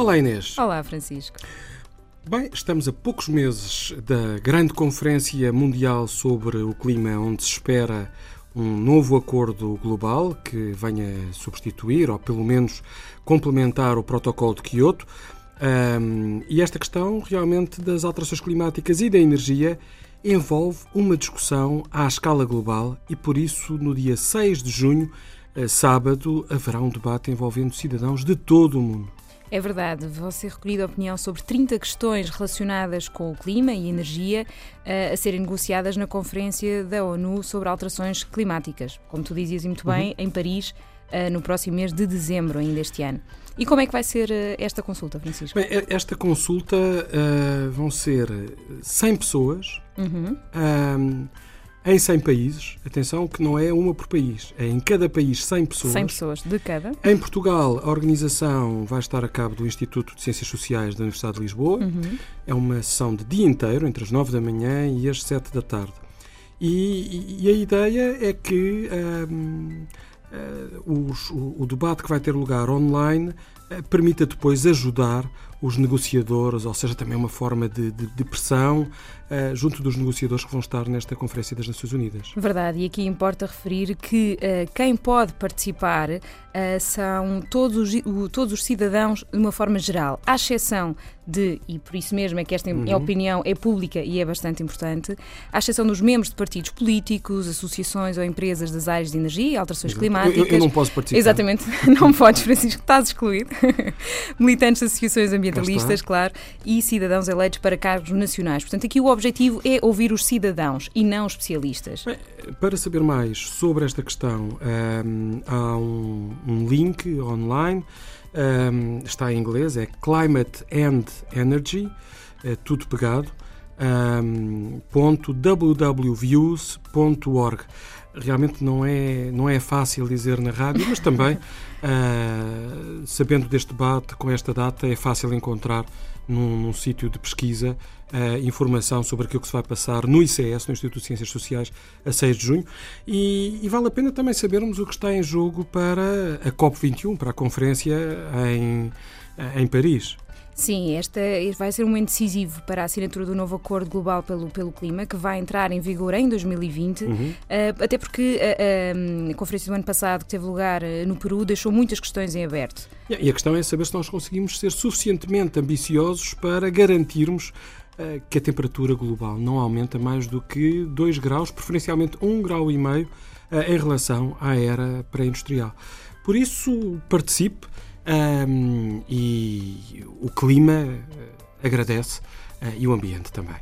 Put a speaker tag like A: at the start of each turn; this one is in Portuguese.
A: Olá Inês.
B: Olá Francisco.
A: Bem, estamos a poucos meses da grande Conferência Mundial sobre o Clima, onde se espera um novo acordo global que venha substituir ou pelo menos complementar o protocolo de Kyoto. Um, e esta questão realmente das alterações climáticas e da energia envolve uma discussão à escala global e por isso no dia 6 de junho, eh, sábado, haverá um debate envolvendo cidadãos de todo o mundo.
B: É verdade, vão ser recolhida opinião sobre 30 questões relacionadas com o clima e energia uh, a serem negociadas na Conferência da ONU sobre Alterações Climáticas, como tu dizias muito bem, uhum. em Paris, uh, no próximo mês de dezembro ainda este ano. E como é que vai ser uh, esta consulta, Francisco?
A: Bem, esta consulta vão ser 100 pessoas. Uhum em 100 países, atenção que não é uma por país, é em cada país 100 pessoas.
B: 100 pessoas de cada.
A: Em Portugal, a organização vai estar a cabo do Instituto de Ciências Sociais da Universidade de Lisboa. Uhum. É uma sessão de dia inteiro, entre as 9 da manhã e as 7 da tarde. E, e a ideia é que um, uh, os, o, o, debate que vai ter lugar online permita depois ajudar os negociadores, ou seja, também uma forma de, de, de pressão uh, junto dos negociadores que vão estar nesta Conferência das Nações Unidas.
B: Verdade, e aqui importa referir que uh, quem pode participar uh, são todos, o, todos os cidadãos de uma forma geral, à exceção de, e por isso mesmo é que esta uhum. opinião é pública e é bastante importante, à exceção dos membros de partidos políticos, associações ou empresas das áreas de energia e alterações Exato. climáticas. Eu,
A: eu, não posso participar.
B: Exatamente, não podes, Francisco, estás excluído. Militantes de associações ambientalistas, claro, e cidadãos eleitos para cargos nacionais. Portanto, aqui o objetivo é ouvir os cidadãos e não os especialistas.
A: Para saber mais sobre esta questão, um, há um, um, link online, um, está em inglês, é Climate and Energy, é tudo pegado, um, .wwviews.org realmente não é, não é fácil dizer na rádio, mas também, uh, sabendo deste debate, com esta data, é fácil encontrar num, num sítio de pesquisa uh, informação sobre aquilo que se vai passar no ICS, no Instituto de Ciências Sociais, a 6 de junho. E, e vale a pena também sabermos o que está em jogo para a COP21, para a conferência em, em Paris.
B: Sim, esta vai ser um momento decisivo para a assinatura do novo Acordo Global pelo, pelo Clima, que vai entrar em vigor em 2020, uhum. uh, até porque a, a, a, conferência do ano passado, que teve lugar no Peru, deixou muitas questões em aberto.
A: E a questão é saber se nós conseguimos ser suficientemente ambiciosos para garantirmos uh, que a temperatura global não aumenta mais do que 2 graus, preferencialmente 1,5 grau e meio, em relação à era pré-industrial. Por isso, participe. Um, e o clima uh, agradece uh, e o ambiente também.